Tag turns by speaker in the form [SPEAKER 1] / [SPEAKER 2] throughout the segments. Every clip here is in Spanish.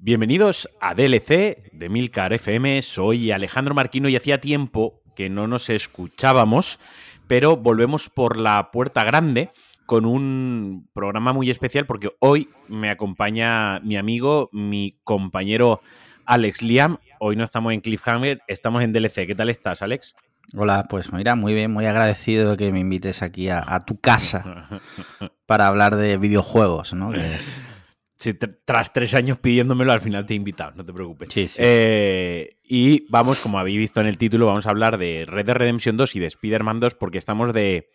[SPEAKER 1] Bienvenidos a DLC de Milcar FM. Soy Alejandro Marquino y hacía tiempo que no nos escuchábamos, pero volvemos por la puerta grande con un programa muy especial porque hoy me acompaña mi amigo, mi compañero Alex Liam. Hoy no estamos en Cliffhanger, estamos en DLC. ¿Qué tal estás, Alex?
[SPEAKER 2] Hola, pues mira, muy bien, muy agradecido de que me invites aquí a, tu casa para hablar de videojuegos, ¿no?
[SPEAKER 1] Tras tres años pidiéndomelo, al final te he invitado, no te preocupes. Sí, sí. Eh, y vamos, como habéis visto en el título, vamos a hablar de Red Dead Redemption 2 y de Spider-Man 2 porque estamos de,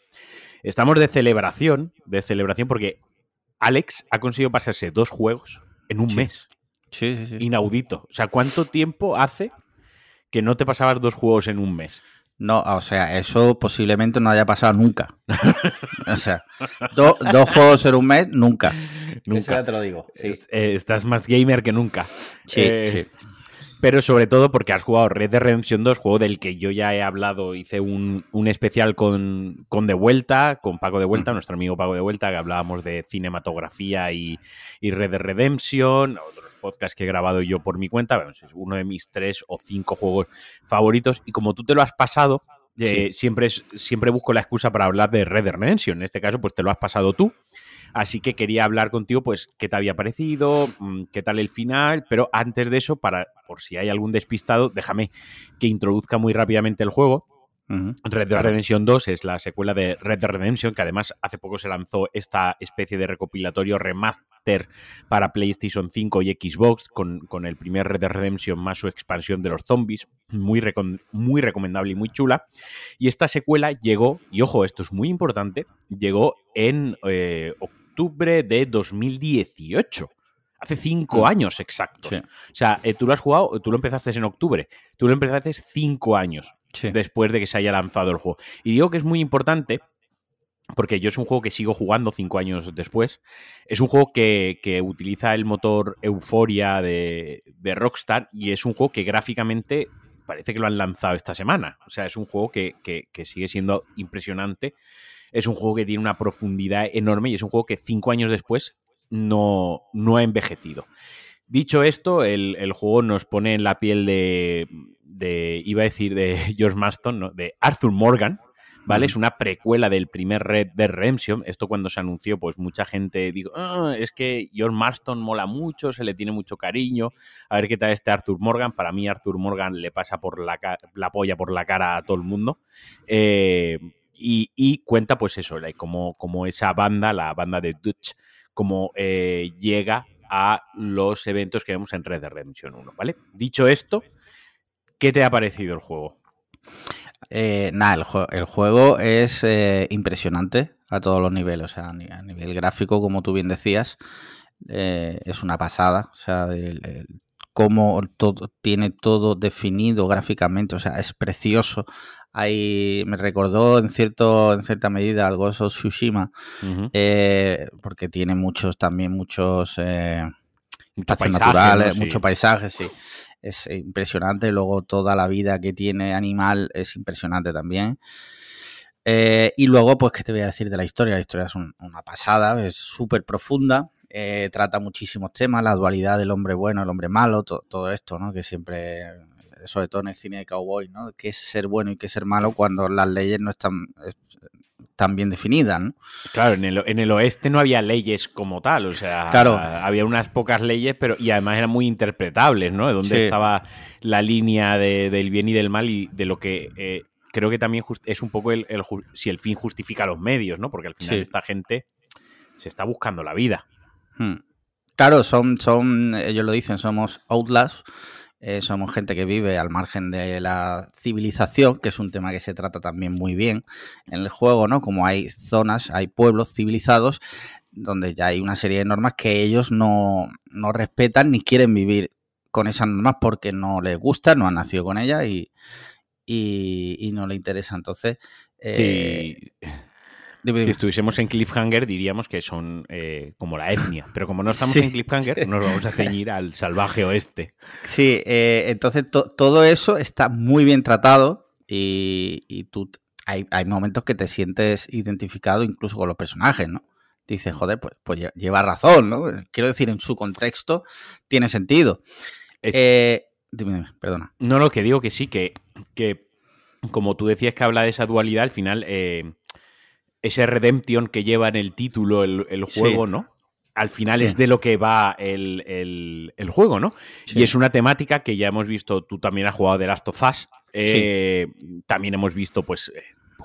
[SPEAKER 1] estamos de celebración, de celebración porque Alex ha conseguido pasarse dos juegos en un mes.
[SPEAKER 2] Sí, sí, sí.
[SPEAKER 1] Inaudito. O sea, ¿cuánto tiempo hace que no te pasabas dos juegos en un mes?
[SPEAKER 2] No, o sea, eso posiblemente no haya pasado nunca. o sea, dos juegos en un mes, nunca.
[SPEAKER 1] Nunca.
[SPEAKER 2] ya te lo digo.
[SPEAKER 1] Eh, estás más gamer que nunca.
[SPEAKER 2] Sí, eh, sí.
[SPEAKER 1] Pero sobre todo porque has jugado Red Dead Redemption 2, juego del que yo ya he hablado, hice un, especial con, con, De Vuelta, con Paco De Vuelta, nuestro amigo Paco De Vuelta, que hablábamos de cinematografía y, y Red Dead Redemption, otros podcasts que he grabado yo por mi cuenta, es uno de mis tres o cinco juegos favoritos. Y como tú te lo has pasado, eh, siempre, siempre busco la excusa para hablar de Red Dead Redemption. En este caso, pues te lo has pasado tú. Así que quería hablar contigo, pues, qué te había parecido, mm, qué tal el final, pero antes de eso, para, por si hay algún despistado, déjame que introduzca muy rápidamente el juego. Red Dead Redemption 2 es la secuela de Red Dead Redemption, que además hace poco se lanzó esta especie de recopilatorio remaster para PlayStation 5 y Xbox, con, con el primer Red Dead Redemption más su expansión de los zombies, muy, muy recomendable y muy chula. Y esta secuela llegó, y ojo, esto es muy importante, llegó en eh, octubre de 2018. Hace cinco mm. años exactos. O sea, eh, tú lo has jugado, tú lo empezaste en octubre. Tú lo empezaste cinco años después de que se haya lanzado el juego. Y digo que es muy importante porque yo es un juego que sigo jugando cinco años después. Es un juego que, utiliza el motor Euforia de, Rockstar y es un juego que gráficamente parece que lo han lanzado esta semana. O sea, es un juego que sigue siendo impresionante es un juego que tiene una profundidad enorme y es un juego que cinco años después no, no ha envejecido. Dicho esto, el, juego nos pone en la piel de, de iba a decir de George Maston, ¿no? de Arthur Morgan, ¿vale? Es una precuela del primer Red de Redemption. Esto cuando se anunció, pues mucha gente dijo, ah, es que George Marston mola mucho, se le tiene mucho cariño. A ver qué tal este Arthur Morgan. Para mí Arthur Morgan le pasa por la, la polla por la cara a todo el mundo. Eh, y, cuenta pues eso, como, como esa banda, la banda de Dutch, como eh, llega a los eventos que vemos en Red Dead Redemption 1, ¿vale? Dicho esto, ¿qué te ha parecido el juego?
[SPEAKER 2] Eh, nada, el, juego es eh, impresionante a todos los niveles, o sea, a nivel gráfico, como tú bien decías, es una pasada, o sea, cómo todo, tiene todo definido gráficamente, o sea, es precioso. Ahí me recordó en cierto en cierta medida al Ghost of Tsushima eh, porque tiene muchos también muchos eh, naturales muchos paisajes sí. es impresionante luego toda la vida que tiene animal es impresionante también. Eh, y luego pues qué te voy a decir de la historia la historia es una pasada es súper profunda eh, trata muchísimos temas la dualidad del hombre bueno el hombre malo todo esto no que siempre sobre todo en el cine de cowboy, ¿no? ¿Qué es ser bueno y qué es ser malo cuando las leyes no están tan bien definidas, ¿no?
[SPEAKER 1] Claro, en el, en el, oeste no había leyes como tal, o sea, había unas pocas leyes, pero y además eran muy interpretables, ¿no? De dónde estaba la línea del bien y del mal y de lo que eh, creo que también es un poco el, si el fin justifica los medios, ¿no? Porque al final esta gente se está buscando la vida.
[SPEAKER 2] Hmm. Claro, son, son, ellos lo dicen, somos outlaws eh, somos gente que vive al margen de la civilización, que es un tema que se trata también muy bien en el juego, ¿no? Como hay zonas, hay pueblos civilizados donde ya hay una serie de normas que ellos no, respetan ni quieren vivir con esas normas porque no les gusta, no han nacido con ellas y, y, no les interesa. Entonces,
[SPEAKER 1] eh, si estuviésemos en Cliffhanger diríamos que son eh, como la etnia, pero como no estamos en Cliffhanger nos vamos a ceñir al salvaje oeste.
[SPEAKER 2] Sí, eh, entonces todo eso está muy bien tratado y, tú hay, momentos que te sientes identificado incluso con los personajes, ¿no? dices, joder, pues, pues lleva razón, ¿no? Quiero decir, en su contexto tiene sentido. Eh, dime, dime, perdona.
[SPEAKER 1] No, lo que digo que sí, que, que como tú decías que habla de esa dualidad, al final, eh, ese redemption que lleva en el título el, juego, ¿no? Al final es de lo que va el, juego, ¿no? Y es una temática que ya hemos visto, tú también has jugado de Last of Us, eh, también hemos visto, pues,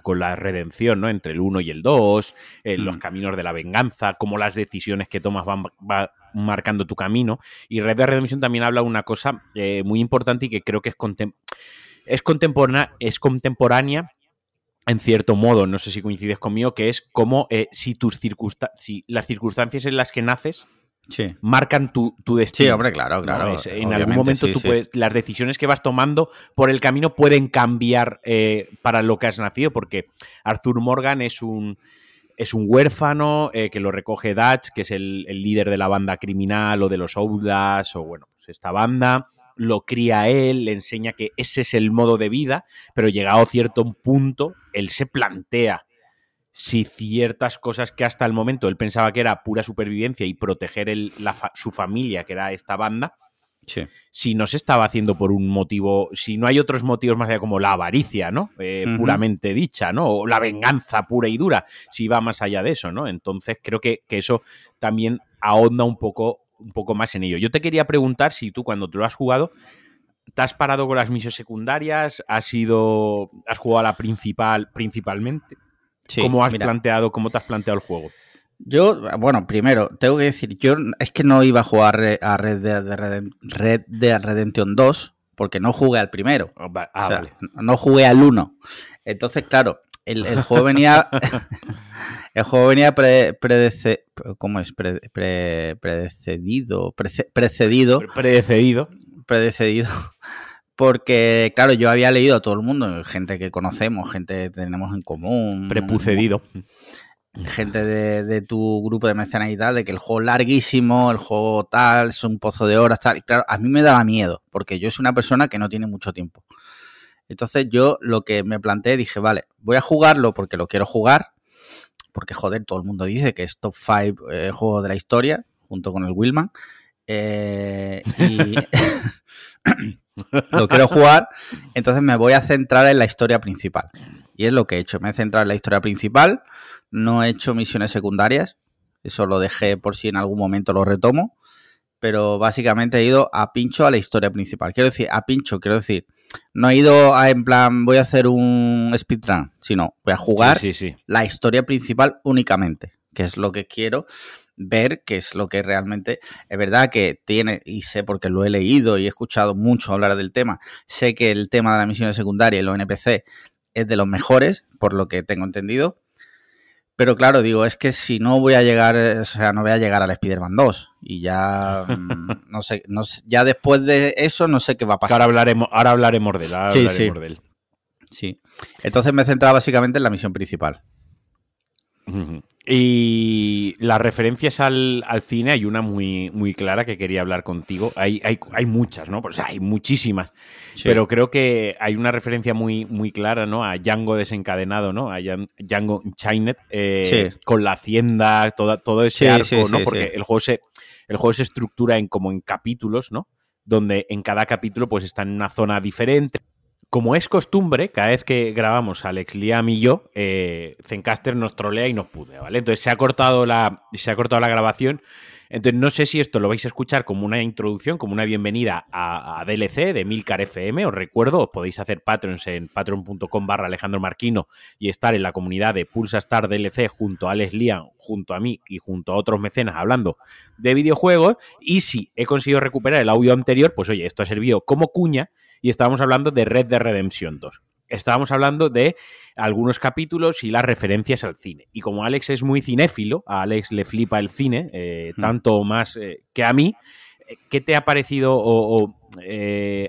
[SPEAKER 1] con la redención, ¿no? Entre el 1 y el 2, los mm. caminos de la venganza, cómo las decisiones que tomas van, marcando tu camino. Y Red Dead Redemption también habla de una cosa eh, muy importante y que creo que es, es, contemporánea, es contemporánea en cierto modo, no sé si coincides conmigo, que es como eh, si tus si las circunstancias en las que naces marcan tu, destino.
[SPEAKER 2] Sí, hombre, claro, claro.
[SPEAKER 1] en algún momento tú puedes, las decisiones que vas tomando por el camino pueden cambiar eh, para lo que has nacido, porque Arthur Morgan es un, es un huérfano eh, que lo recoge Dutch, que es el, líder de la banda criminal o de los Oudas, o bueno, pues esta banda. Lo cría él, le enseña que ese es el modo de vida, pero llegado a cierto punto, él se plantea si ciertas cosas que hasta el momento él pensaba que era pura supervivencia y proteger su familia, que era esta banda, si no se estaba haciendo por un motivo, si no hay otros motivos más allá como la avaricia, ¿no? Eh, puramente dicha, ¿no? O la venganza pura y dura, si va más allá de eso, ¿no? Entonces creo que, eso también ahonda un poco, un poco más en ello. Yo te quería preguntar si tú cuando te lo has jugado, ¿te has parado con las misiones secundarias? ¿Has ido, has jugado a la principal principalmente? ¿Cómo has planteado, cómo te has planteado el juego?
[SPEAKER 2] Yo, bueno, primero, tengo que decir, yo es que no iba a jugar a Red Dead, Red Redemption 2 porque no jugué al primero. Ah, ah, no jugué al 1. Entonces, claro, el, juego venía. el juego venía predece, ¿Cómo es? predecedido. precedido.
[SPEAKER 1] Predecedido.
[SPEAKER 2] Predecedido porque, claro, yo había leído a todo el mundo, gente que conocemos, gente que tenemos en común.
[SPEAKER 1] Prepucedido.
[SPEAKER 2] Gente de, tu grupo de mecenas y tal, de que el juego es larguísimo, el juego tal, es un pozo de horas, tal. Y claro, a mí me daba miedo, porque yo soy una persona que no tiene mucho tiempo. Entonces yo lo que me planteé, dije, vale, voy a jugarlo porque lo quiero jugar, porque joder, todo el mundo dice que es top 5 eh, juego de la historia, junto con el Willman. Eh, y lo quiero jugar, entonces me voy a centrar en la historia principal. Y es lo que he hecho, me he centrado en la historia principal, no he hecho misiones secundarias, eso lo dejé por si en algún momento lo retomo, pero básicamente he ido a pincho a la historia principal. Quiero decir, a pincho, quiero decir, no he ido a, en plan, voy a hacer un speedrun, sino voy a jugar la historia principal únicamente, que es lo que quiero ver qué es lo que realmente es verdad que tiene, y sé porque lo he leído y he escuchado mucho hablar del tema, sé que el tema de la misión secundaria y los NPC es de los mejores, por lo que tengo entendido. Pero claro, digo, es que si no voy a llegar, o sea, no voy a llegar al Spider-Man 2. Y ya, mm, no sé, no ya después de eso no sé qué va a pasar.
[SPEAKER 1] Ahora hablaremos, ahora hablaremos de él. Ahora hablaremos De él.
[SPEAKER 2] Sí. Entonces me he centrado básicamente en la misión principal.
[SPEAKER 1] Y las referencias al, cine, hay una muy, muy clara que quería hablar contigo. Hay, hay, muchas, ¿no? Pues hay muchísimas. Pero creo que hay una referencia muy, muy clara, ¿no? A Django desencadenado, ¿no? A Django Chinet eh, con la hacienda, toda, todo ese arco, ¿no? Porque el juego se, el juego se estructura en como en capítulos, ¿no? Donde en cada capítulo pues está en una zona diferente como es costumbre, cada vez que grabamos Alex Liam y yo, eh, Zencaster nos trolea y nos pude, ¿vale? Entonces se ha cortado la, se ha cortado la grabación. Entonces no sé si esto lo vais a escuchar como una introducción, como una bienvenida a, DLC de Milcar FM. Os recuerdo, os podéis hacer patrons en patreon.com barra Alejandro Marquino y estar en la comunidad de Pulsa Star DLC junto a Alex Liam, junto a mí y junto a otros mecenas hablando de videojuegos. Y si he conseguido recuperar el audio anterior, pues oye, esto ha servido como cuña y estábamos hablando de Red de Redemption 2. Estábamos hablando de algunos capítulos y las referencias al cine. Y como Alex es muy cinéfilo, a Alex le flipa el cine, eh, mm. tanto más eh, que a mí, eh, ¿qué te ha parecido o,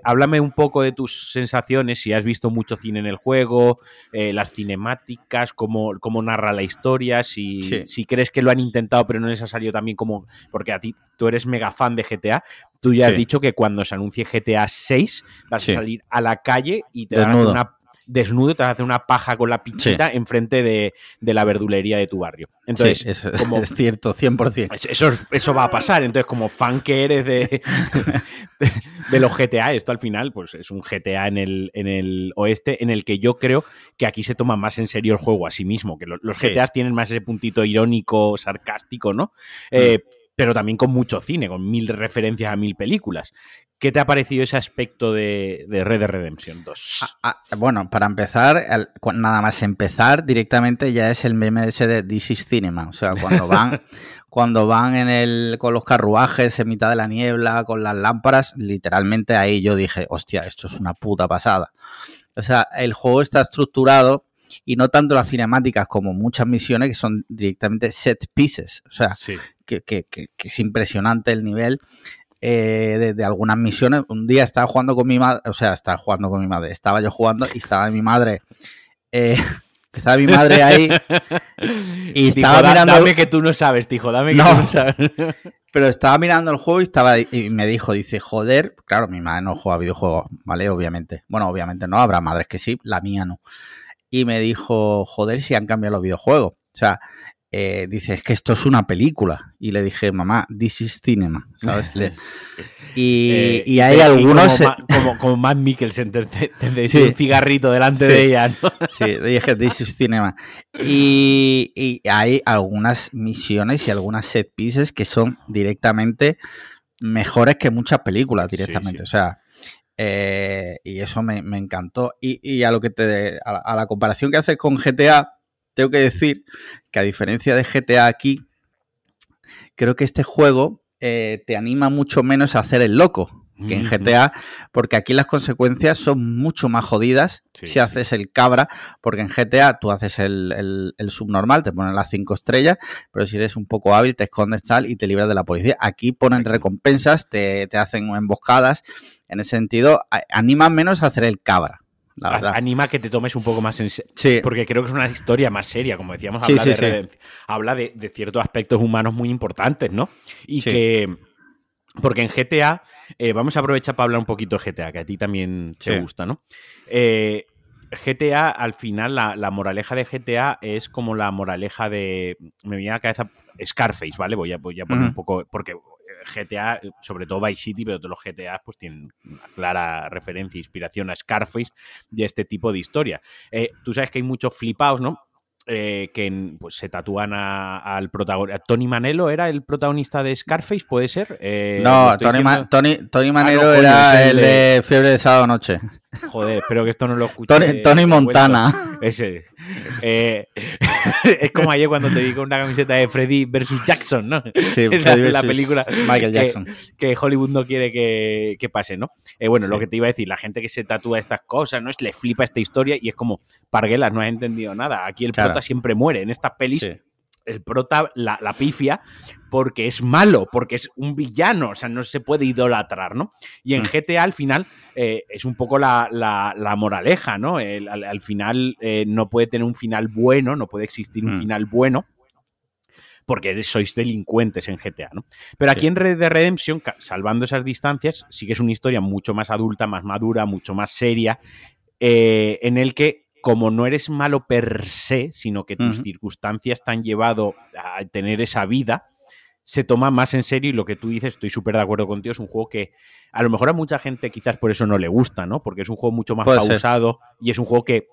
[SPEAKER 1] háblame un poco de tus sensaciones, si has visto mucho cine en el juego, las cinemáticas, cómo, cómo, narra la historia, si, si, crees que lo han intentado pero no les ha salido también como, porque a ti tú eres mega fan de GTA, Tú ya has dicho que cuando se anuncie GTA 6 vas a salir a la calle y te van a hacer una desnudo, te vas a hacer una paja con la pinchita enfrente de, la verdulería de tu barrio. Entonces,
[SPEAKER 2] eso es cierto, 100%.
[SPEAKER 1] Eso, eso va a pasar. Entonces, como fan que eres de, de, los GTA, esto al final, pues es un GTA en el, en el oeste, en el que yo creo que aquí se toma más en serio el juego a sí mismo, que los, los GTAs tienen más ese puntito irónico, sarcástico, ¿no? Eh, mm. pero también con mucho cine, con mil referencias a mil películas. ¿Qué te ha parecido ese aspecto de, Red Dead Redemption 2?
[SPEAKER 2] Ah, ah, bueno, para empezar, nada más empezar, directamente ya es el meme ese de This is Cinema. O sea, cuando van, cuando van en el, con los carruajes en mitad de la niebla, con las lámparas, literalmente ahí yo dije, hostia, esto es una puta pasada. O sea, el juego está estructurado y no tanto las cinemáticas como muchas misiones que son directamente set pieces. O sea, que, que, que, es impresionante el nivel eh, de, algunas misiones. Un día estaba jugando con mi madre, o sea, estaba jugando con mi madre, estaba yo jugando y estaba mi madre. Eh, estaba mi madre ahí
[SPEAKER 1] y estaba mirando. Dame que tú no sabes, hijo, dame que no, tú no sabes.
[SPEAKER 2] Pero estaba mirando el juego y estaba y me dijo, dice, joder, claro, mi madre no juega videojuegos, ¿vale? Obviamente. Bueno, obviamente no, habrá madres que sí, la mía no. Y me dijo, joder, si han cambiado los videojuegos. O sea, eh, dice, es que esto es una película. Y le dije, mamá, this is cinema, ¿sabes? y, y, hay algunos...
[SPEAKER 1] Como, como, Matt Mikkelsen, te, un cigarrito delante de ella, ¿no?
[SPEAKER 2] Sí, dije, this is cinema. Y, y, hay algunas misiones y algunas set pieces que son directamente mejores que muchas películas, directamente. O sea... Eh, y eso me, encantó. Y, y, a lo que te. a la comparación que haces con GTA, tengo que decir que a diferencia de GTA aquí, creo que este juego eh, te anima mucho menos a hacer el loco que en GTA, porque aquí las consecuencias son mucho más jodidas si haces el cabra, porque en GTA tú haces el, subnormal, te ponen las cinco estrellas, pero si eres un poco hábil te escondes tal y te libras de la policía. Aquí ponen recompensas, te, te hacen emboscadas, en ese sentido, animan menos a hacer el cabra
[SPEAKER 1] anima que te tomes un poco más en serio. Porque creo que es una historia más seria, como decíamos, habla, de, habla de, ciertos aspectos humanos muy importantes, ¿no? Y que. Porque en GTA, eh, vamos a aprovechar para hablar un poquito de GTA, que a ti también te gusta, ¿no? Eh, GTA, al final, la, moraleja de GTA es como la moraleja de. Me viene a la cabeza Scarface, ¿vale? Voy a, voy a poner un poco. Porque GTA, sobre todo Vice City, pero todos los GTA pues tienen una clara referencia e inspiración a Scarface de este tipo de historia. Eh, tú sabes que hay muchos flipados, ¿no? Eh, que pues, se tatúan al protagonista. ¿Tony Manelo era el protagonista de Scarface, puede ser?
[SPEAKER 2] Eh, no, Tony, Tony, ah, Manelo era el de... Fiebre de Sábado Noche.
[SPEAKER 1] Joder, espero que esto no lo escuche.
[SPEAKER 2] Tony, Montana.
[SPEAKER 1] Ese. Eh, es como ayer cuando te vi con una camiseta de Freddy versus Jackson, ¿no?
[SPEAKER 2] Sí,
[SPEAKER 1] Freddy la película
[SPEAKER 2] Michael Jackson.
[SPEAKER 1] Que, Hollywood no quiere que, pase, ¿no? bueno, lo que te iba a decir, la gente que se tatúa estas cosas, ¿no? Es, le flipa esta historia y es como, Parguelas, no has entendido nada. Aquí el prota siempre muere. En estas pelis el prota la, pifia porque es malo, porque es un villano, o sea, no se puede idolatrar, ¿no? Y en mm. GTA al final eh, es un poco la, moraleja, ¿no? al, final eh, no puede tener un final bueno, no puede existir un mm. final bueno porque sois delincuentes en GTA, ¿no? Pero aquí en Red Dead Redemption, salvando esas distancias, sí que es una historia mucho más adulta, más madura, mucho más seria, eh, en el que como no eres malo per se, sino que tus circunstancias te han llevado a tener esa vida, se toma más en serio y lo que tú dices, estoy súper de acuerdo contigo, es un juego que a lo mejor a mucha gente quizás por eso no le gusta, ¿no? Porque es un juego mucho más pausado y es un juego que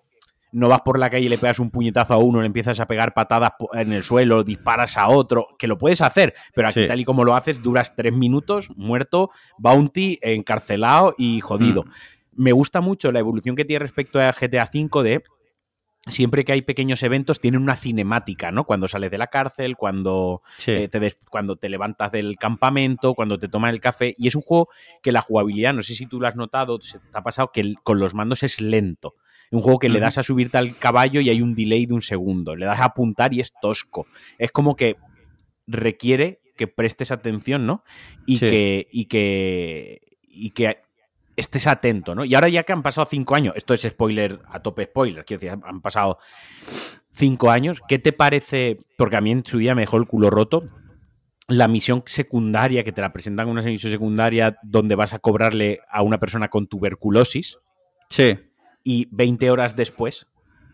[SPEAKER 1] no vas por la calle y le pegas un puñetazo a uno, le empiezas a pegar patadas en el suelo, disparas a otro, que lo puedes hacer, pero aquí tal y como lo haces, duras tres minutos, muerto, bounty, encarcelado y jodido. Mm me gusta mucho la evolución que tiene respecto a GTA V de siempre que hay pequeños eventos tienen una cinemática, ¿no? Cuando sales de la cárcel, cuando, eh, te cuando te levantas del campamento, cuando te toman el café. Y es un juego que la jugabilidad, no sé si tú lo has notado, se te ha pasado, que con los mandos es lento. Un juego que le das a subirte al caballo y hay un delay de un segundo. Le das a apuntar y es tosco. Es como que requiere que prestes atención, ¿no? Y que. Y que. Y que estés atento, ¿no? Y ahora ya que han pasado cinco años, esto es spoiler, a tope spoiler, quiero decir, han pasado cinco años, ¿qué te parece? Porque a mí en su día me dejó el culo roto. La misión secundaria, que te la presentan una misión secundaria donde vas a cobrarle a una persona con tuberculosis.
[SPEAKER 2] Sí.
[SPEAKER 1] y 20 horas después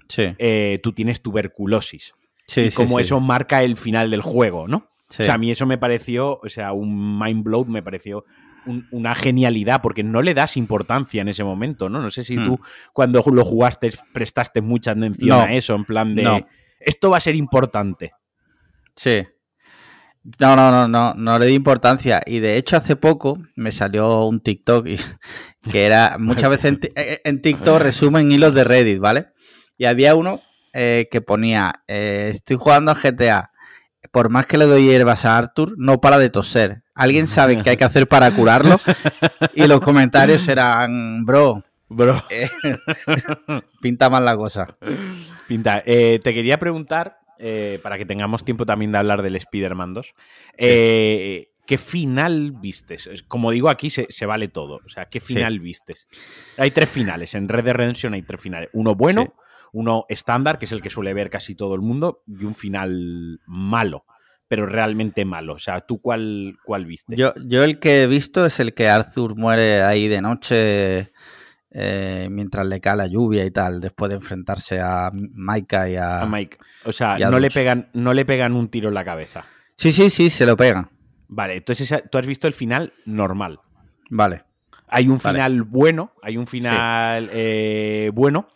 [SPEAKER 2] Sí.
[SPEAKER 1] eh, tú tienes tuberculosis.
[SPEAKER 2] Sí,
[SPEAKER 1] y
[SPEAKER 2] sí,
[SPEAKER 1] como
[SPEAKER 2] sí.
[SPEAKER 1] eso marca el final del juego, ¿no? O sea, a mí eso me pareció, o sea, un mind blow, me pareció un- una genialidad, porque no le das importancia en ese momento, ¿no? No sé si
[SPEAKER 2] Hmm.
[SPEAKER 1] tú cuando lo jugaste prestaste mucha atención
[SPEAKER 2] No.
[SPEAKER 1] a eso, en plan de,
[SPEAKER 2] No.
[SPEAKER 1] esto va a ser importante.
[SPEAKER 2] Sí. No, no, no, no, no le di importancia. Y de hecho, hace poco me salió un TikTok y- que era muchas veces en, eh, en TikTok resumen hilos de Reddit, ¿vale? Y había uno eh, que ponía: eh, Estoy jugando a GTA. Por más que le doy hierbas a Arthur, no para de toser. ¿Alguien sabe qué hay que hacer para curarlo? Y los comentarios eran: Bro,
[SPEAKER 1] Bro,
[SPEAKER 2] eh, pinta mal la cosa.
[SPEAKER 1] pinta. Eh, te quería preguntar, eh, para que tengamos tiempo también de hablar del Spider-Man 2, eh, ¿qué final vistes? Es- Como digo, aquí se, se vale todo. O sea, ¿qué final vistes? Hay tres finales. En Red Dead Redemption hay tres finales. Uno bueno,
[SPEAKER 2] Sí.
[SPEAKER 1] uno estándar, que es el que suele ver casi todo el mundo, y un final malo, pero realmente malo. O sea, ¿tú cuál, cuál viste?
[SPEAKER 2] Yo, yo el que he visto es el que Arthur muere ahí de noche eh, mientras le cae la lluvia y tal, después de enfrentarse a Maika y a...
[SPEAKER 1] a Mike. O sea, no le, pegan, no le pegan un tiro en la cabeza.
[SPEAKER 2] Sí, sí, sí, se lo pegan.
[SPEAKER 1] Vale, entonces tú has visto el final normal.
[SPEAKER 2] Vale.
[SPEAKER 1] Hay un
[SPEAKER 2] Vale.
[SPEAKER 1] final bueno, hay un final eh, bueno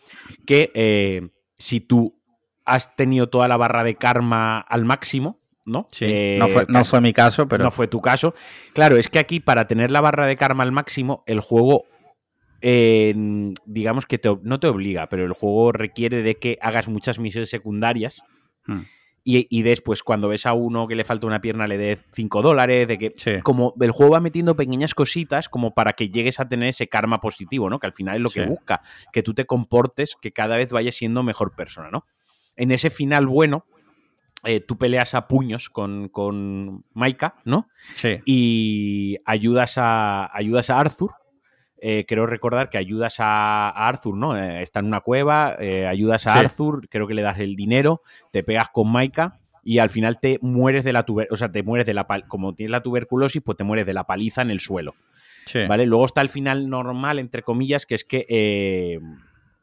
[SPEAKER 1] que eh, si tú has tenido toda la barra de karma al máximo, ¿no?
[SPEAKER 2] Sí.
[SPEAKER 1] Eh,
[SPEAKER 2] no, fue, no fue mi caso, pero...
[SPEAKER 1] no fue tu caso. Claro, es que aquí para tener la barra de karma al máximo, el juego, eh, digamos que te no te obliga, pero el juego requiere de que hagas muchas misiones secundarias
[SPEAKER 2] Hmm.
[SPEAKER 1] y, y después cuando ves a uno que le falta una pierna le dé 5 dólares, de que
[SPEAKER 2] Sí.
[SPEAKER 1] como el juego va metiendo pequeñas cositas como para que llegues a tener ese karma positivo, ¿no? Que al final es lo que
[SPEAKER 2] Sí.
[SPEAKER 1] busca, que tú te comportes, que cada vez vayas siendo mejor persona, ¿no? En ese final bueno, eh, tú peleas a puños con, con Maika, ¿no?
[SPEAKER 2] Sí.
[SPEAKER 1] y ayudas a, ayudas a Arthur. Eh, creo recordar que ayudas a, a Arthur, ¿no? Eh, está en una cueva, ayudas a
[SPEAKER 2] Sí.
[SPEAKER 1] Arthur, creo que le das el dinero, te pegas con Maika y al final te mueres de la tuber o sea, te mueres de la como tienes la tuberculosis, pues te mueres de la paliza en el suelo,
[SPEAKER 2] Sí.
[SPEAKER 1] ¿vale? Luego está el final normal, entre comillas, que es que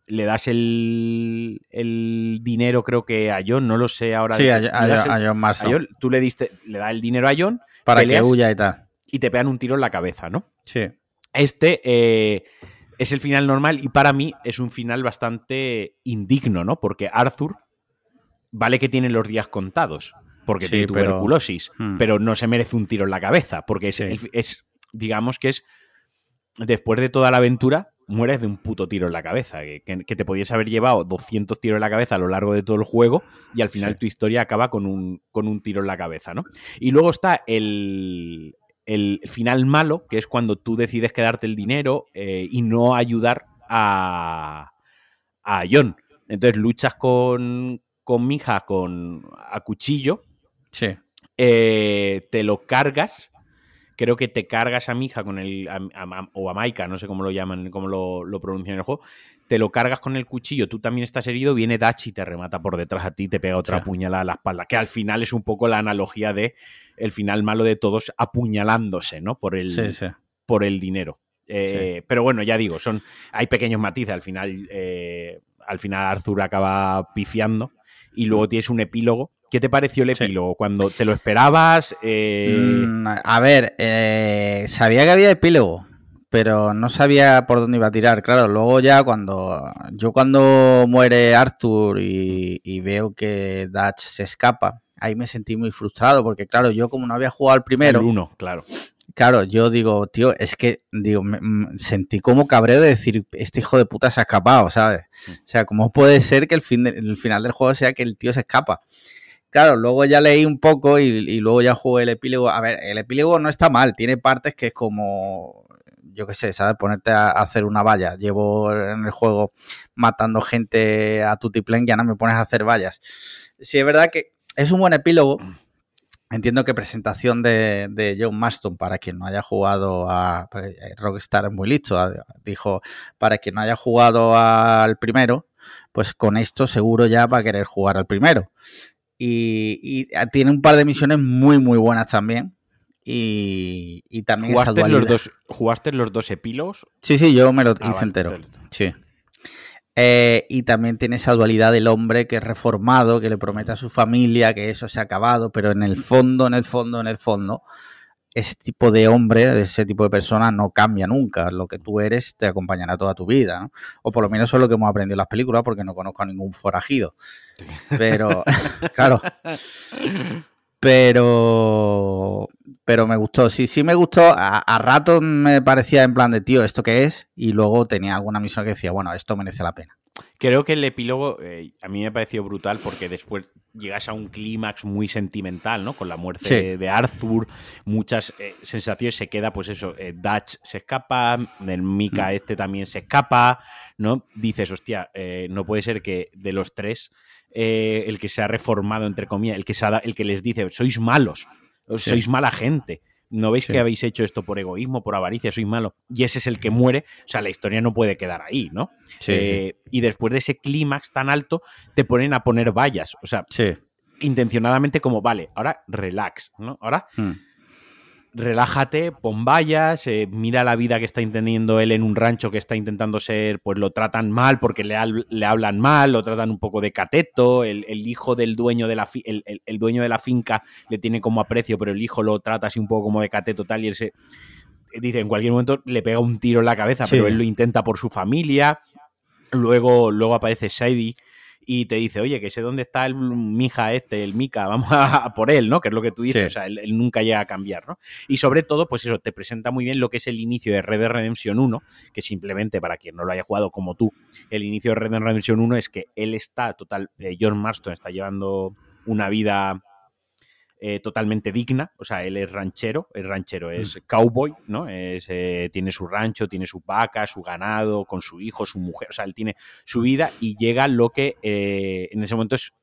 [SPEAKER 1] le das el, el dinero, creo que a John, no lo sé ahora.
[SPEAKER 2] Sí, a,
[SPEAKER 1] el-
[SPEAKER 2] John
[SPEAKER 1] a
[SPEAKER 2] Marston.
[SPEAKER 1] John, tú le diste, le das el dinero a John
[SPEAKER 2] para
[SPEAKER 1] peleas-
[SPEAKER 2] que huya y tal.
[SPEAKER 1] y te pegan un tiro en la cabeza, ¿no?
[SPEAKER 2] Sí.
[SPEAKER 1] Este eh, es el final normal y para mí es un final bastante indigno, ¿no? Porque Arthur vale que tiene los días contados, porque
[SPEAKER 2] Sí,
[SPEAKER 1] tiene
[SPEAKER 2] pero-
[SPEAKER 1] tuberculosis,
[SPEAKER 2] Hmm.
[SPEAKER 1] pero no se merece un tiro en la cabeza, porque es,
[SPEAKER 2] Sí.
[SPEAKER 1] es, digamos que es, después de toda la aventura, mueres de un puto tiro en la cabeza, que, que- te podías haber llevado 200 tiros en la cabeza a lo largo de todo el juego y al final
[SPEAKER 2] Sí.
[SPEAKER 1] tu historia acaba con un, con un tiro en la cabeza, ¿no? Y luego está el, el final malo, que es cuando tú decides quedarte el dinero eh, y no ayudar a, a John. Entonces luchas con, con Mija con, a cuchillo,
[SPEAKER 2] Sí.
[SPEAKER 1] eh, te lo cargas. Creo que te cargas a Mija con el. a- a- o a Maika, no sé cómo lo llaman, cómo lo, lo pronuncian en el juego. Te lo cargas con el cuchillo, tú también estás herido, viene Dachi y te remata por detrás a ti, te pega otra
[SPEAKER 2] Sí.
[SPEAKER 1] puñalada a la espalda. Que al final es un poco la analogía de el final malo de todos apuñalándose, ¿no? Por el,
[SPEAKER 2] Sí, sí.
[SPEAKER 1] por el dinero. Eh, Pero bueno, ya digo, son hay pequeños matices. Al final, eh, al final Arthur acaba pifiando y luego tienes un epílogo. ¿Qué te pareció el
[SPEAKER 2] Sí.
[SPEAKER 1] epílogo? Cuando te lo esperabas, Eh,
[SPEAKER 2] Mm, a ver, eh, sabía que había epílogo, pero no sabía por dónde iba a tirar. Claro, luego ya cuando yo cuando muere Arthur y, y veo que Dutch se escapa, ahí me sentí muy frustrado porque claro, yo como no había jugado al primero,
[SPEAKER 1] el uno, claro.
[SPEAKER 2] claro, yo digo, tío, es que digo, me- mm, sentí como cabreo de decir, este hijo de puta se ha escapado, ¿sabes?
[SPEAKER 1] Mm.
[SPEAKER 2] O sea, ¿cómo puede ser que el, fin de- el final del juego sea que el tío se escapa? Claro, luego ya leí un poco y, luego ya jugué el epílogo. A ver, el epílogo no está mal, tiene partes que es como, yo qué sé, ¿sabes? Ponerte a hacer una valla. Llevo en el juego matando gente a tutiplén, ya no me pones a hacer vallas. Sí, es verdad que es un buen epílogo. Entiendo que presentación de, de John Marston, para quien no haya jugado a pues, eh, Rockstar es muy listo, dijo, para quien no haya jugado al primero, pues con esto seguro ya va a querer jugar al primero. Y, y tiene un par de misiones muy, muy buenas también. Y, y también esa
[SPEAKER 1] ¿Jugaste los,
[SPEAKER 2] dualidad.
[SPEAKER 1] dos, ¿Jugaste los dos epílogos?
[SPEAKER 2] Sí, sí, yo me lo
[SPEAKER 1] Ah,
[SPEAKER 2] hice
[SPEAKER 1] vale,
[SPEAKER 2] entero.
[SPEAKER 1] te-
[SPEAKER 2] Sí. Eh, y también tiene esa dualidad del hombre que es reformado, que le promete a su familia que eso se ha acabado, pero en el fondo, en el fondo, en el fondo, ese tipo de hombre, ese tipo de persona no cambia nunca. Lo que tú eres te acompañará toda tu vida, ¿no? O por lo menos eso es lo que hemos aprendido en las películas, porque no conozco a ningún forajido. Pero, claro. Pero, pero me gustó. Sí, sí me gustó. A, a ratos me parecía en plan de, tío, ¿esto qué es? Y luego tenía alguna misión que decía, bueno, esto merece la pena.
[SPEAKER 1] Creo que el epílogo eh, a mí me pareció brutal porque después llegas a un clímax muy sentimental, ¿no? Con la muerte
[SPEAKER 2] Sí.
[SPEAKER 1] de Arthur, muchas eh, sensaciones, se queda, pues eso, eh, Dutch se escapa, el Mika
[SPEAKER 2] Mm.
[SPEAKER 1] este también se escapa, ¿no? Dices, hostia, no puede ser que de los tres, eh, el que se ha reformado, entre comillas, el que, se ha da- el que les dice, sois malos,
[SPEAKER 2] Sí.
[SPEAKER 1] sois mala gente. ¿No veis
[SPEAKER 2] Sí.
[SPEAKER 1] que habéis hecho esto por egoísmo, por avaricia, sois malo? Y ese es el que muere. O sea, la historia no puede quedar ahí, ¿no? Eh, Y después de ese clímax tan alto, te ponen a poner vallas. O sea,
[SPEAKER 2] sí.
[SPEAKER 1] intencionadamente como, vale, ahora relax, ¿no? Ahora
[SPEAKER 2] Mm.
[SPEAKER 1] Relájate, pon vallas, eh, mira la vida que está teniendo él en un rancho que está intentando ser, pues lo tratan mal porque le, le hablan mal, lo tratan un poco de cateto, el, el hijo del dueño de la fi- el, el- el dueño de la finca le tiene como aprecio, pero el hijo lo trata así un poco como de cateto tal y él se dice en cualquier momento le pega un tiro en la cabeza,
[SPEAKER 2] Sí.
[SPEAKER 1] pero él lo intenta por su familia. Luego, luego aparece Sadie y te dice, oye, que sé dónde está el mija este, el Mika, vamos a, a por él, ¿no? Que es lo que tú dices,
[SPEAKER 2] Sí.
[SPEAKER 1] o sea, él, él nunca llega a cambiar, ¿no? Y sobre todo, pues eso, te presenta muy bien lo que es el inicio de Red Dead Redemption 1, que simplemente, para quien no lo haya jugado como tú, el inicio de Red Dead Redemption 1 es que él está, total, eh, John Marston está llevando una vida eh, totalmente digna, o sea, él es ranchero, es ranchero, es cowboy, ¿no? Es, eh, tiene su rancho, tiene sus vacas, su ganado, con su hijo, su mujer, o sea, él tiene su vida y llega lo que eh, en ese momento es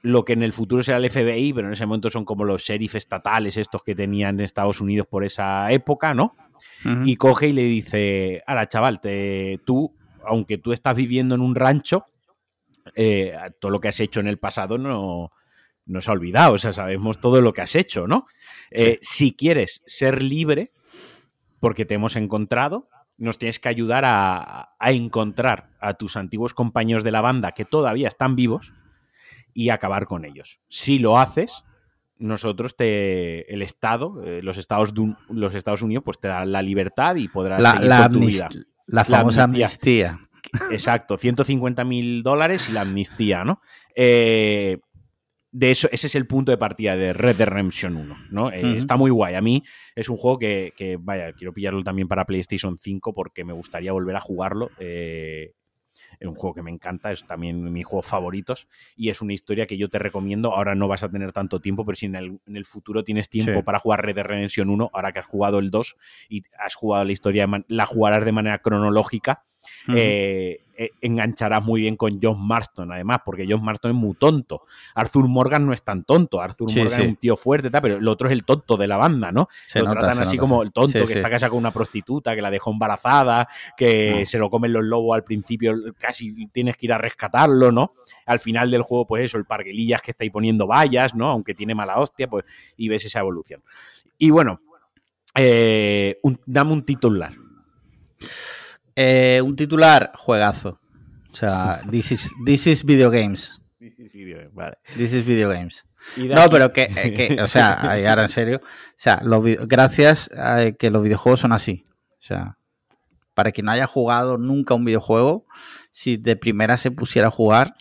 [SPEAKER 1] lo que en el futuro será el FBI, pero en ese momento son como los sheriff estatales estos que tenían en Estados Unidos por esa época, ¿no? Y coge y le dice, ala, chaval, te, tú, aunque tú estás viviendo en un rancho, eh, todo lo que has hecho en el pasado no, no se ha olvidado, o sea, sabemos todo lo que has hecho, ¿no? Eh, Si quieres ser libre, porque te hemos encontrado, nos tienes que ayudar a, a encontrar a tus antiguos compañeros de la banda que todavía están vivos y acabar con ellos. Si lo haces, nosotros te el Estado, eh, los Estados los Estados Unidos, pues te dan la libertad y podrás
[SPEAKER 2] la,
[SPEAKER 1] seguir
[SPEAKER 2] la
[SPEAKER 1] con tu
[SPEAKER 2] amnist-
[SPEAKER 1] vida.
[SPEAKER 2] la famosa
[SPEAKER 1] amnistía.
[SPEAKER 2] amnistía.
[SPEAKER 1] Exacto, 150 mil dólares y la amnistía, ¿no? Eh, de eso, ese es el punto de partida de Red Dead Redemption 1, ¿no? Eh. Está muy guay. A mí es un juego que, que, vaya, quiero pillarlo también para PlayStation 5 porque me gustaría volver a jugarlo. Eh, es un juego que me encanta, es también de mis juegos favoritos y es una historia que yo te recomiendo. Ahora no vas a tener tanto tiempo, pero si en el, en el futuro tienes tiempo
[SPEAKER 2] Sí.
[SPEAKER 1] para jugar Red Dead Redemption 1, ahora que has jugado el 2 y has jugado la historia, la jugarás de manera cronológica, Eh, eh, engancharás muy bien con John Marston, además, porque John Marston es muy tonto. Arthur Morgan no es tan tonto. Arthur
[SPEAKER 2] Sí,
[SPEAKER 1] Morgan
[SPEAKER 2] sí.
[SPEAKER 1] es un tío fuerte, tal, pero el otro es el tonto de la banda, ¿no?
[SPEAKER 2] Se
[SPEAKER 1] lo
[SPEAKER 2] nota,
[SPEAKER 1] tratan
[SPEAKER 2] se
[SPEAKER 1] así
[SPEAKER 2] nota,
[SPEAKER 1] como el tonto
[SPEAKER 2] Sí,
[SPEAKER 1] que está casado con una prostituta, que la dejó embarazada, que
[SPEAKER 2] Mm.
[SPEAKER 1] se lo comen los lobos al principio, casi tienes que ir a rescatarlo, ¿no? Al final del juego, pues eso, el parguelillas que está ahí poniendo vallas, ¿no? Aunque tiene mala hostia, pues, y ves esa evolución. Y bueno, eh, un- dame un titular.
[SPEAKER 2] Eh, un titular, juegazo. O sea, this is, this is video games.
[SPEAKER 1] Vale.
[SPEAKER 2] This is video games. No,
[SPEAKER 1] aquí-
[SPEAKER 2] pero que, eh, que, o sea, ahora en serio. O sea, los gracias a que los videojuegos son así. O sea, para quien no haya jugado nunca un videojuego, si de primera se pusiera a jugar,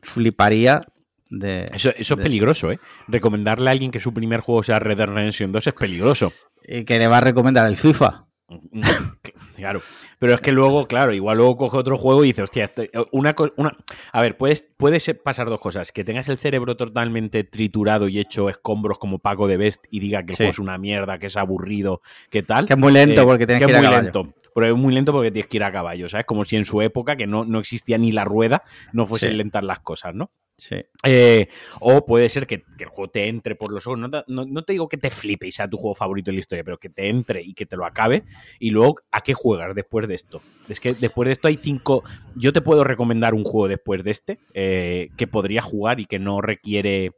[SPEAKER 2] fliparía de.
[SPEAKER 1] Eso, eso es peligroso, ¿eh? Recomendarle a alguien que su primer juego sea Red Dead Redemption 2 es peligroso.
[SPEAKER 2] y que le va a recomendar el FIFA.
[SPEAKER 1] Claro. Pero es que luego, claro, igual luego coge otro juego y dice, hostia, este- una, co- una... A ver, puedes, puede ser- pasar dos cosas. Que tengas el cerebro totalmente triturado y hecho escombros como Paco de Best y diga que el
[SPEAKER 2] Sí.
[SPEAKER 1] juego es una mierda, que es aburrido, que tal.
[SPEAKER 2] Que es muy lento
[SPEAKER 1] Eh,
[SPEAKER 2] porque tienes
[SPEAKER 1] que
[SPEAKER 2] que, ir a caballo.
[SPEAKER 1] lento. Pero es muy lento porque tienes que ir a caballo, ¿sabes? Como si en su época, que no, no existía ni la rueda, no fuesen
[SPEAKER 2] Sí.
[SPEAKER 1] lentas las cosas, ¿no?
[SPEAKER 2] Sí.
[SPEAKER 1] Eh, o puede ser que, el juego te entre por los ojos. No te, no- te digo que te flipe y sea tu juego favorito en la historia, pero que te entre y que te lo acabe. Y luego, ¿a qué juegas después de esto? Es que después de esto hay cinco. Yo te puedo recomendar un juego después de este eh, que podría jugar y que no requiere.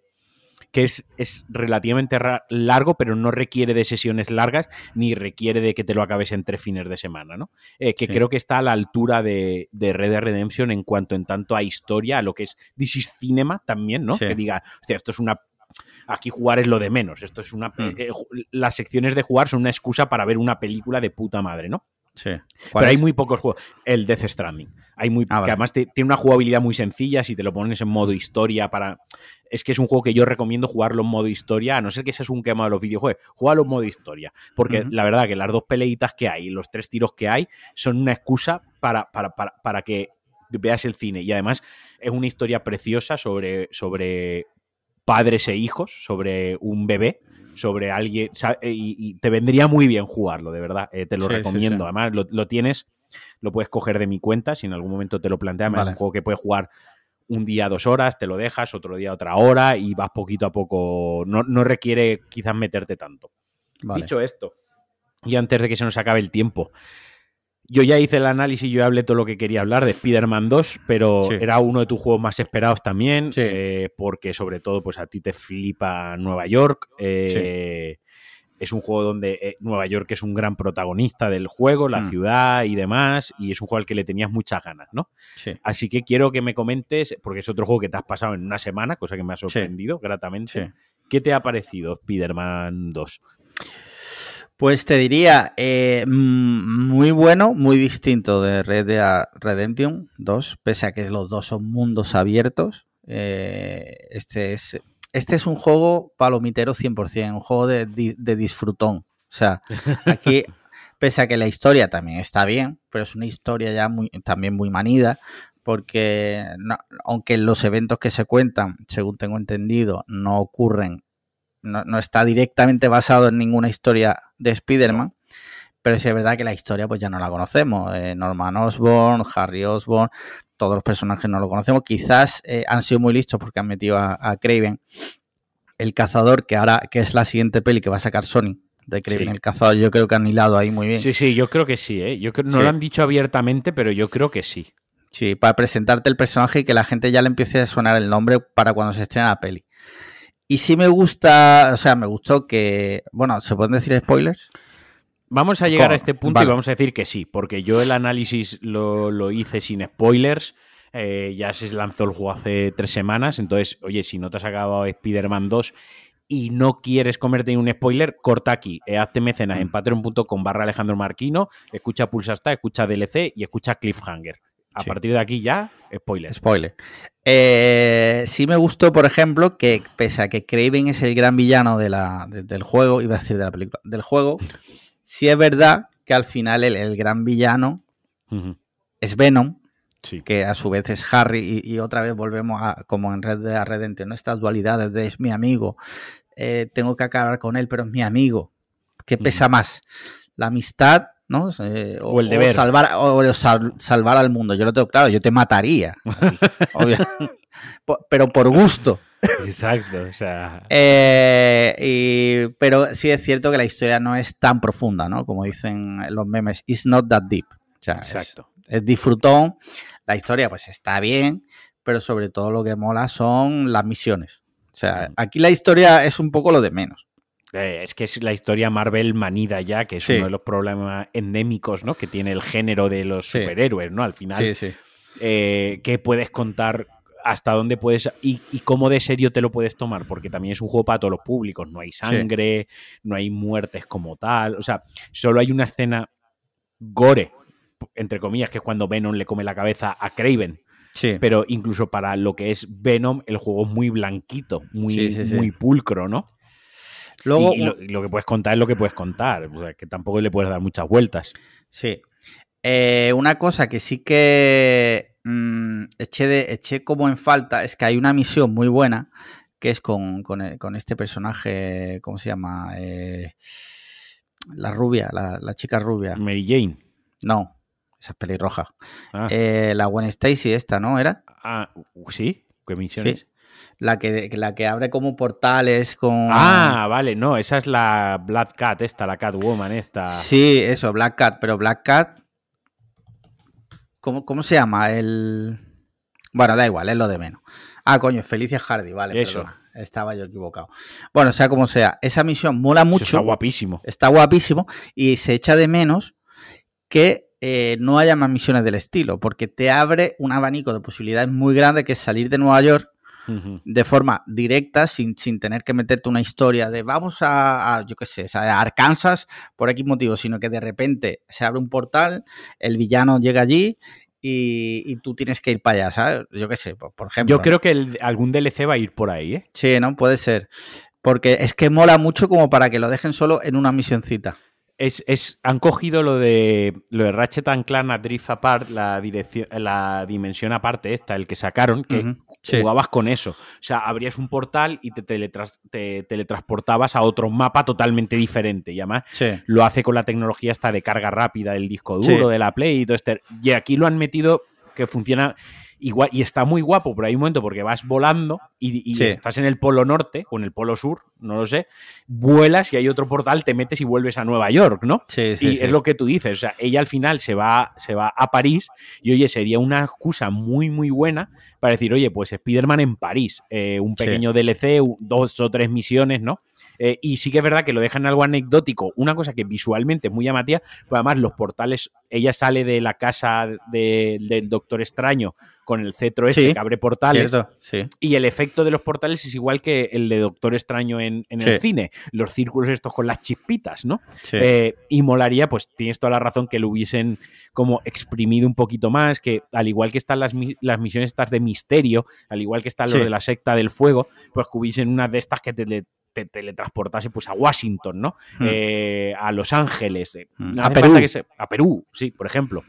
[SPEAKER 1] Que es, es relativamente largo, pero no requiere de sesiones largas ni requiere de que te lo acabes en tres fines de semana, ¿no? Eh, que creo que está a la altura de, Red Dead Redemption en cuanto en tanto a historia, a lo que es This is Cinema también, ¿no? Que diga, hostia, esto es una aquí jugar es lo de menos. Esto es una. Mm. Eh, las secciones de jugar son una excusa para ver una película de puta madre, ¿no?
[SPEAKER 2] Sí.
[SPEAKER 1] Pero hay muy pocos juegos. El Death Stranding. Hay muy, ah, que además tiene una jugabilidad muy sencilla si te lo pones en modo historia para. Es que es un juego que yo recomiendo jugarlo en modo historia, a no ser que seas un quema de los videojuegos. Júgalo en modo historia. Porque la verdad que las dos peleitas que hay, los tres tiros que hay, son una excusa para, para, para, que veas el cine. Y además es una historia preciosa sobre, sobre padres e hijos, sobre un bebé sobre alguien. Y, te vendría muy bien jugarlo, de verdad. Eh, te lo recomiendo. Además, lo, tienes, lo puedes coger de mi cuenta si en algún momento te lo planteas. Es un juego que puedes jugar un día dos horas, te lo dejas, otro día otra hora y vas poquito a poco. No, requiere quizás meterte tanto. Dicho esto, y antes de que se nos acabe el tiempo, yo ya hice el análisis, yo hablé todo lo que quería hablar de Spider-Man 2, pero era uno de tus juegos más esperados también, eh, porque sobre todo pues a ti te flipa Nueva York. Eh, es un juego donde eh, Nueva York es un gran protagonista del juego, la mm. ciudad y demás, y es un juego al que le tenías muchas ganas, ¿no? Así que quiero que me comentes, porque es otro juego que te has pasado en una semana, cosa que me ha sorprendido gratamente. ¿Qué te ha parecido Spider-Man 2?
[SPEAKER 2] Pues te diría, eh, muy bueno, muy distinto de Red Dead Redemption 2, pese a que los dos son mundos abiertos. Eh, este, es, este es un juego palomitero 100%, un juego de, disfrutón. O sea, aquí, pese a que la historia también está bien, pero es una historia ya muy, también muy manida, porque aunque los eventos que se cuentan, según tengo entendido, no ocurren no, está directamente basado en ninguna historia de Spider-Man, pero sí es verdad que la historia pues ya no la conocemos. Eh, Norman Osborn, Harry Osborn, todos los personajes no lo conocemos. Quizás eh, han sido muy listos porque han metido a, Craven, el cazador, que ahora que es la siguiente peli que va a sacar Sony. De Craven el cazador, yo creo que han hilado ahí muy bien.
[SPEAKER 1] Sí, sí, yo creo que sí, ¿eh? Yo no lo han dicho abiertamente, pero yo creo que sí.
[SPEAKER 2] Sí, para presentarte el personaje y que la gente ya le empiece a sonar el nombre para cuando se estrene la peli. Y sí me gusta, o sea, me gustó que, bueno, ¿se pueden decir spoilers?
[SPEAKER 1] Vamos a llegar a este punto y vamos a decir que sí, porque yo el análisis lo, hice sin spoilers. Eh, ya se lanzó el juego hace tres semanas. Entonces, oye, si no te has acabado Spider-Man 2 y no quieres comerte un spoiler, corta aquí. Eh, hazte mecenas en mm. patreon.com barra Alejandro Marquino, escucha Pulsa Hasta, escucha DLC y escucha Cliffhanger. A partir de aquí ya, spoiler.
[SPEAKER 2] Spoiler. Eh, sí me gustó, por ejemplo, que pese a que Craven es el gran villano de la, del juego, iba a decir de la película, del juego, sí es verdad que al final el, gran villano es Venom, que a su vez es Harry, y, otra vez volvemos a, como en Red de Redemption, ¿no? estas dualidades de es mi amigo, eh, tengo que acabar con él, pero es mi amigo. ¿Qué pesa más? La amistad ¿no?
[SPEAKER 1] o, el deber.
[SPEAKER 2] salvar, o salvar al mundo. Yo lo tengo claro, yo te mataría. pero por gusto.
[SPEAKER 1] Exacto, o sea.
[SPEAKER 2] Eh, pero sí es cierto que la historia no es tan profunda, ¿no? Como dicen los memes, it's not that deep. Exacto. Es, es disfrutón. La historia, pues está bien, pero sobre todo lo que mola son las misiones. O sea, aquí la historia es un poco lo de menos.
[SPEAKER 1] Eh, es que es la historia Marvel manida ya, que es uno de los problemas endémicos ¿no? que tiene el género de los superhéroes, ¿no? Al final, eh, ¿qué puedes contar? ¿Hasta dónde puedes y, cómo de serio te lo puedes tomar? Porque también es un juego para todos los públicos. No hay sangre, no hay muertes como tal. O sea, solo hay una escena gore, entre comillas, que es cuando Venom le come la cabeza a Craven. Sí. Pero incluso para lo que es Venom, el juego es muy blanquito, muy, muy pulcro, ¿no? Luego, y, lo, que puedes contar es lo que puedes contar, o sea, que tampoco le puedes dar muchas vueltas.
[SPEAKER 2] Sí. Eh, una cosa que sí que mm, eché, de, eché como en falta es que hay una misión muy buena que es con, este personaje, ¿cómo se llama? Eh, la rubia, la, chica rubia.
[SPEAKER 1] Mary Jane.
[SPEAKER 2] No, esa es pelirroja. Ah. Eh, la Gwen Stacy esta, ¿no? ¿Era?
[SPEAKER 1] Ah, sí. ¿Qué misión es?
[SPEAKER 2] La que, la que abre como portales con.
[SPEAKER 1] Ah, vale, no, esa es la Black Cat, esta, la Catwoman, esta.
[SPEAKER 2] Sí, eso, Black Cat, pero Black Cat. ¿Cómo, cómo se llama? El. Bueno, da igual, es lo de menos. Ah, coño, Felicia Hardy, vale, eso. Estaba yo equivocado. Bueno, sea como sea, esa misión mola mucho.
[SPEAKER 1] Está guapísimo.
[SPEAKER 2] Está guapísimo y se echa de menos que eh, no haya más misiones del estilo, porque te abre un abanico de posibilidades muy grande que es salir de Nueva York de forma directa, sin, sin, tener que meterte una historia de vamos a, yo qué sé, a Arkansas por X motivo, sino que de repente se abre un portal, el villano llega allí y, tú tienes que ir para allá, ¿sabes? Yo qué sé, por, ejemplo.
[SPEAKER 1] Yo creo que algún DLC va a ir por ahí, ¿eh?
[SPEAKER 2] Sí, ¿no? Puede ser. Porque es que mola mucho como para que lo dejen solo en una misioncita.
[SPEAKER 1] Es, es, han cogido lo de lo de Ratchet and Clank a Drift Apart, la, dirección, la dimensión aparte esta, el que sacaron, que jugabas con eso. O sea, abrías un portal y te, te teletransportabas a otro mapa totalmente diferente. Y además lo hace con la tecnología esta de carga rápida del disco duro, de la Play y todo este. Y aquí lo han metido que funciona Igual, y está muy guapo, pero hay un momento porque vas volando y, estás en el polo norte o en el polo sur, no lo sé, vuelas y hay otro portal, te metes y vuelves a Nueva York, ¿no?
[SPEAKER 2] Sí,
[SPEAKER 1] y es lo que tú dices, o sea, ella al final se va, se va a París y oye, sería una excusa muy, muy buena para decir, oye, pues Spider-Man en París, eh, un pequeño DLC, dos o tres misiones, ¿no? Eh, y sí que es verdad que lo dejan algo anecdótico, una cosa que visualmente es muy llamativa, pero además los portales, ella sale de la casa del Doctor Extraño con el cetro ese que abre portales. Y el efecto de los portales es igual que el de Doctor Extraño en, el cine, los círculos estos con las chispitas, ¿no? Eh, y molaría, pues tienes toda la razón que lo hubiesen como exprimido un poquito más, que al igual que están las, las misiones estas de misterio, al igual que están lo de la secta del fuego, pues que hubiesen unas de estas que te, te teletransportase pues a Washington, ¿no? Hmm. Eh, a Los Ángeles, eh,
[SPEAKER 2] hmm. a Perú.
[SPEAKER 1] a Perú, sí, por ejemplo.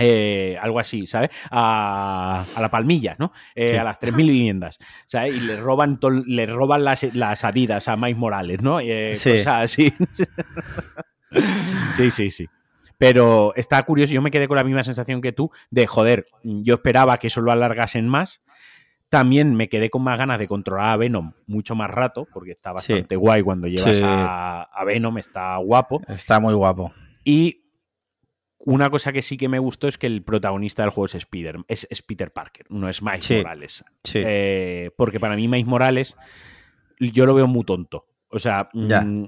[SPEAKER 1] Eh, algo así, ¿sabes? A, la palmilla, ¿no? A las 3.000 viviendas, ¿sabes? Y le roban, le roban las, las adidas a Mais Morales, ¿no? sí. Cosas así. sí, sí, sí. Pero está curioso, yo me quedé con la misma sensación que tú de, joder, yo esperaba que eso lo alargasen más también me quedé con más ganas de controlar a Venom mucho más rato, porque está bastante guay cuando llevas a, Venom, está guapo.
[SPEAKER 2] Está muy guapo.
[SPEAKER 1] Y una cosa que sí que me gustó es que el protagonista del juego es, Spider, es, Peter Parker, no es Miles Morales. Eh, porque para mí Miles Morales yo lo veo muy tonto. O sea, mm,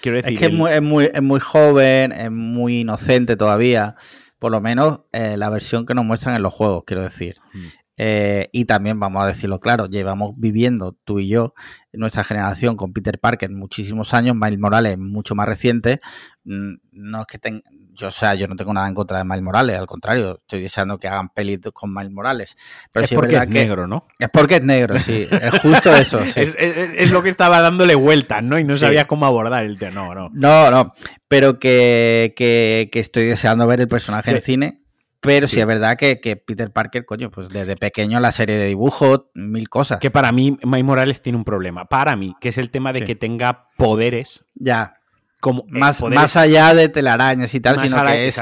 [SPEAKER 1] quiero decir...
[SPEAKER 2] Es que es, muy, es, muy, joven, es muy inocente todavía. Por lo menos eh, la versión que nos muestran en los juegos, quiero decir. Mm. Eh, y también, vamos a decirlo claro, llevamos viviendo tú y yo, nuestra generación, con Peter Parker muchísimos años, Miles Morales mucho más reciente. Mm, no es que tenga, yo, o sea, yo no tengo nada en contra de Miles Morales, al contrario, estoy deseando que hagan pelis con Miles Morales.
[SPEAKER 1] Pero es porque es, negro, ¿no?
[SPEAKER 2] Es porque es negro, sí, es justo eso.
[SPEAKER 1] es, lo que estaba dándole vueltas, ¿no? Y no sabía cómo abordar el tema, no, no.
[SPEAKER 2] No, no, pero que, que, estoy deseando ver el personaje en cine pero sí, es verdad que, Peter Parker, coño, pues desde pequeño la serie de dibujos, mil cosas.
[SPEAKER 1] Que para mí, Mike Morales tiene un problema. Para mí, que es el tema de que tenga poderes.
[SPEAKER 2] Ya. Como, eh, más, más allá de telarañas y tal, sino que es.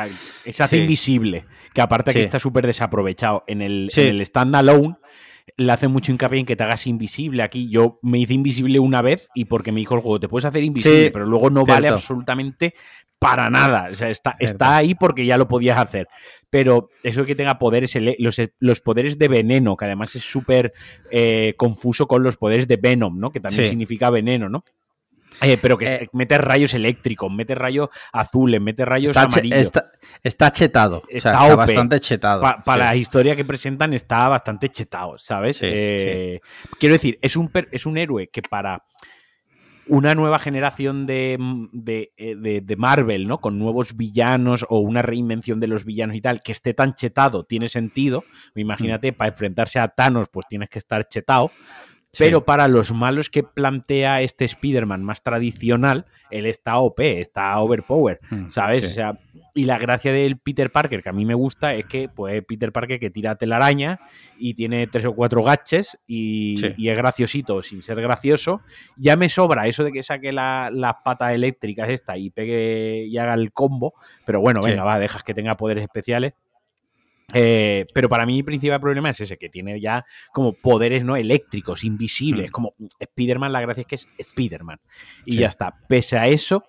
[SPEAKER 1] Se hace invisible. Que aparte que está súper desaprovechado. En el, en el standalone le hace mucho hincapié en que te hagas invisible. Aquí yo me hice invisible una vez y porque me dijo el juego, te puedes hacer invisible, pero luego no vale absolutamente para nada. O sea, está, está ahí porque ya lo podías hacer. Pero eso que tenga poderes, los, los poderes de veneno, que además es súper eh, confuso con los poderes de Venom, ¿no? Que también significa veneno, ¿no? Eh, pero que eh, mete rayos eléctricos, mete rayos azules, mete rayos amarillos.
[SPEAKER 2] Está, chetado. Está, bastante chetado.
[SPEAKER 1] Para la historia que presentan está bastante chetado, ¿sabes? Quiero decir, es un, es un héroe que para una nueva generación eh, de, de, Marvel, ¿no? Con nuevos villanos o una reinvención de los villanos y tal, que esté tan chetado, tiene sentido. Imagínate, mm. para enfrentarse a Thanos, pues tienes que estar chetado. Pero para los malos que plantea este Spider-Man más tradicional, él está OP, está overpower, mm, ¿sabes? O sea, y la gracia del Peter Parker, que a mí me gusta, es que, pues, Peter Parker que tira telaraña y tiene tres o cuatro gaches y, es graciosito sin ser gracioso. Ya me sobra eso de que saque las la patas eléctricas esta y pegue y haga el combo, pero bueno, venga, va, dejas que tenga poderes especiales. Eh, pero para mí el principal problema es ese, que tiene ya como poderes no eléctricos, invisibles, mm. como Spider-Man, la gracia es que es Spider-Man. Y ya está. Pese a eso,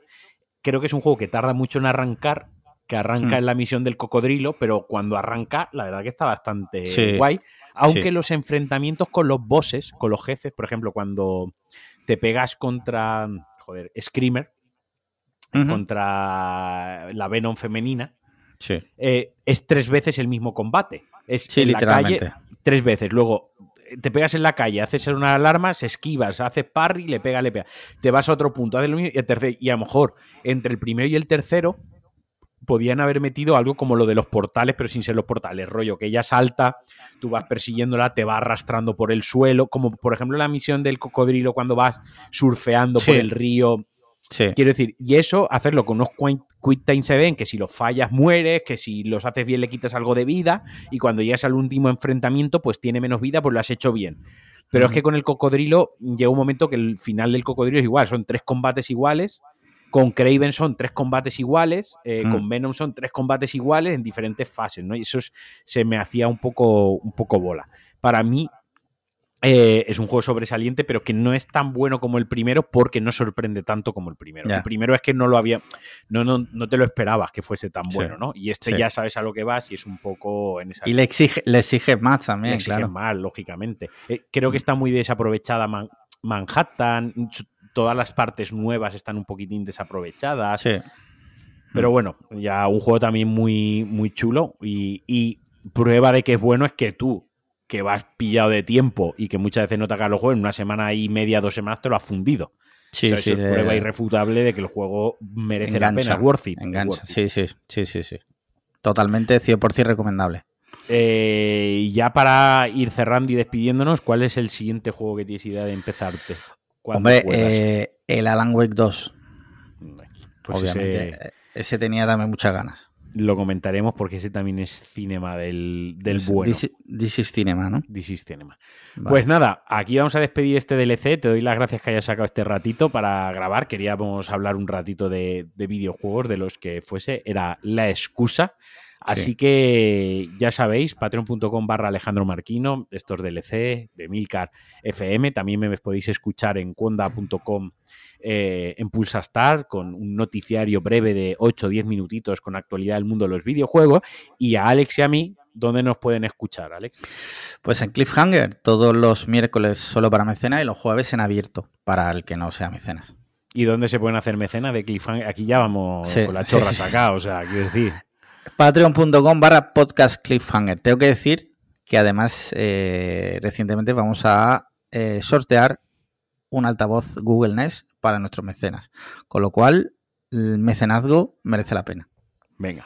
[SPEAKER 1] creo que es un juego que tarda mucho en arrancar que arranca
[SPEAKER 2] Mm.
[SPEAKER 1] en la misión del cocodrilo, pero cuando arranca, la verdad que está bastante
[SPEAKER 2] Sí.
[SPEAKER 1] guay. Aunque
[SPEAKER 2] Sí.
[SPEAKER 1] los enfrentamientos con los bosses, con los jefes, por ejemplo, cuando te pegas contra, joder, Screamer, contra la Venom femenina,
[SPEAKER 2] Sí,
[SPEAKER 1] eh, es tres veces el mismo combate. Es
[SPEAKER 2] sí
[SPEAKER 1] en la
[SPEAKER 2] literalmente.
[SPEAKER 1] calle tres veces. Luego te pegas en la calle, haces una alarma, se esquivas, haces parry, le pega, le pega. Te vas a otro punto, haces lo mismo y el tercer, y a lo mejor entre el primero y el tercero podían haber metido algo como lo de los portales, pero sin ser los portales, rollo, que ella salta, tú vas persiguiéndola, te va arrastrando por el suelo, como por ejemplo la misión del cocodrilo cuando vas surfeando
[SPEAKER 2] Sí.
[SPEAKER 1] por el río.
[SPEAKER 2] Sí.
[SPEAKER 1] Quiero decir, y eso, hacerlo con unos quick time se ven, que si los fallas mueres, que si los haces bien le quitas algo de vida, y cuando llegas al último enfrentamiento, pues tiene menos vida, pues lo has hecho bien. Pero es que con el cocodrilo llega un momento que el final del cocodrilo es igual, son tres combates iguales. Con Craven son tres combates iguales, eh,
[SPEAKER 2] Mm.
[SPEAKER 1] con Venom son tres combates iguales en diferentes fases, ¿no? Y eso es- se me hacía un poco, un poco bola. Para mí, eh, es un juego sobresaliente, pero que no es tan bueno como el primero porque no sorprende tanto como el primero. El primero es que no lo había, no, no, no te lo esperabas que fuese tan
[SPEAKER 2] Sí.
[SPEAKER 1] bueno, ¿no? Y este
[SPEAKER 2] Sí.
[SPEAKER 1] ya sabes a lo que vas y es un poco en esa
[SPEAKER 2] Y le exige, le exige más
[SPEAKER 1] le
[SPEAKER 2] también,
[SPEAKER 1] exigen
[SPEAKER 2] claro.
[SPEAKER 1] más, lógicamente. Eh, creo que
[SPEAKER 2] Mm.
[SPEAKER 1] está muy desaprovechada Man- Manhattan, todas las partes nuevas están un poquitín desaprovechadas.
[SPEAKER 2] Sí.
[SPEAKER 1] Pero
[SPEAKER 2] Mm.
[SPEAKER 1] bueno, ya un juego también muy, muy chulo y, y prueba de que es bueno es que tú, que vas pillado de tiempo y que muchas veces no te hagas los juegos, en una semana y media, dos semanas te lo has fundido.
[SPEAKER 2] Sí,
[SPEAKER 1] O sea,
[SPEAKER 2] sí.
[SPEAKER 1] eso es prueba irrefutable de que el juego merece la
[SPEAKER 2] engancha,
[SPEAKER 1] pena, es worth it.
[SPEAKER 2] Engancha.
[SPEAKER 1] worth it.
[SPEAKER 2] Sí, sí, sí, sí, sí. Totalmente 100% recomendable.
[SPEAKER 1] Eh, y ya para ir cerrando y despidiéndonos, ¿cuál es el siguiente juego que tienes idea de empezarte?
[SPEAKER 2] Hombre, eh, el Alan Wake 2,
[SPEAKER 1] Pues
[SPEAKER 2] obviamente.
[SPEAKER 1] ese
[SPEAKER 2] Ese tenía también muchas ganas.
[SPEAKER 1] Lo comentaremos porque ese también es cinema del, del bueno.
[SPEAKER 2] This, this is Cinema, ¿no?
[SPEAKER 1] This is cinema.
[SPEAKER 2] Vale.
[SPEAKER 1] Pues nada, aquí vamos a despedir este DLC. Te doy las gracias que hayas sacado este ratito para grabar. Queríamos hablar un ratito de, de videojuegos, de los que fuese. Era la excusa. Así
[SPEAKER 2] Sí.
[SPEAKER 1] que ya sabéis, patreon.com barra Alejandro Marquino, estos DLC de Milcar FM. También me podéis escuchar en cuonda.com eh, en Pulsastar con un noticiario breve de 8 o 10 minutitos con actualidad del mundo de los videojuegos. Y a Alex y a mí, ¿dónde nos pueden escuchar, Alex?
[SPEAKER 2] Pues en Cliffhanger, todos los miércoles solo para mecenas y los jueves en abierto para el que no sea mecenas.
[SPEAKER 1] ¿Y dónde se pueden hacer mecenas de Cliffhanger? Aquí ya vamos
[SPEAKER 2] Sí,
[SPEAKER 1] con la chorra
[SPEAKER 2] sí,
[SPEAKER 1] o sea, quiero decir.
[SPEAKER 2] Patreon.com barra podcast Cliffhanger. Tengo que decir que además eh, recientemente vamos a eh, sortear un altavoz Google Nest para nuestros mecenas. Con lo cual, el mecenazgo merece la pena.
[SPEAKER 1] Venga.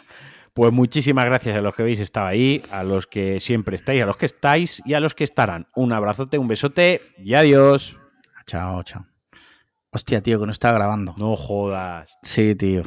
[SPEAKER 1] Pues muchísimas gracias a los que habéis estado ahí, a los que siempre estáis, a los que estáis y a los que estarán. Un abrazote, un besote y adiós.
[SPEAKER 2] Chao, chao. Hostia, tío, que no está grabando.
[SPEAKER 1] No jodas.
[SPEAKER 2] Sí, tío.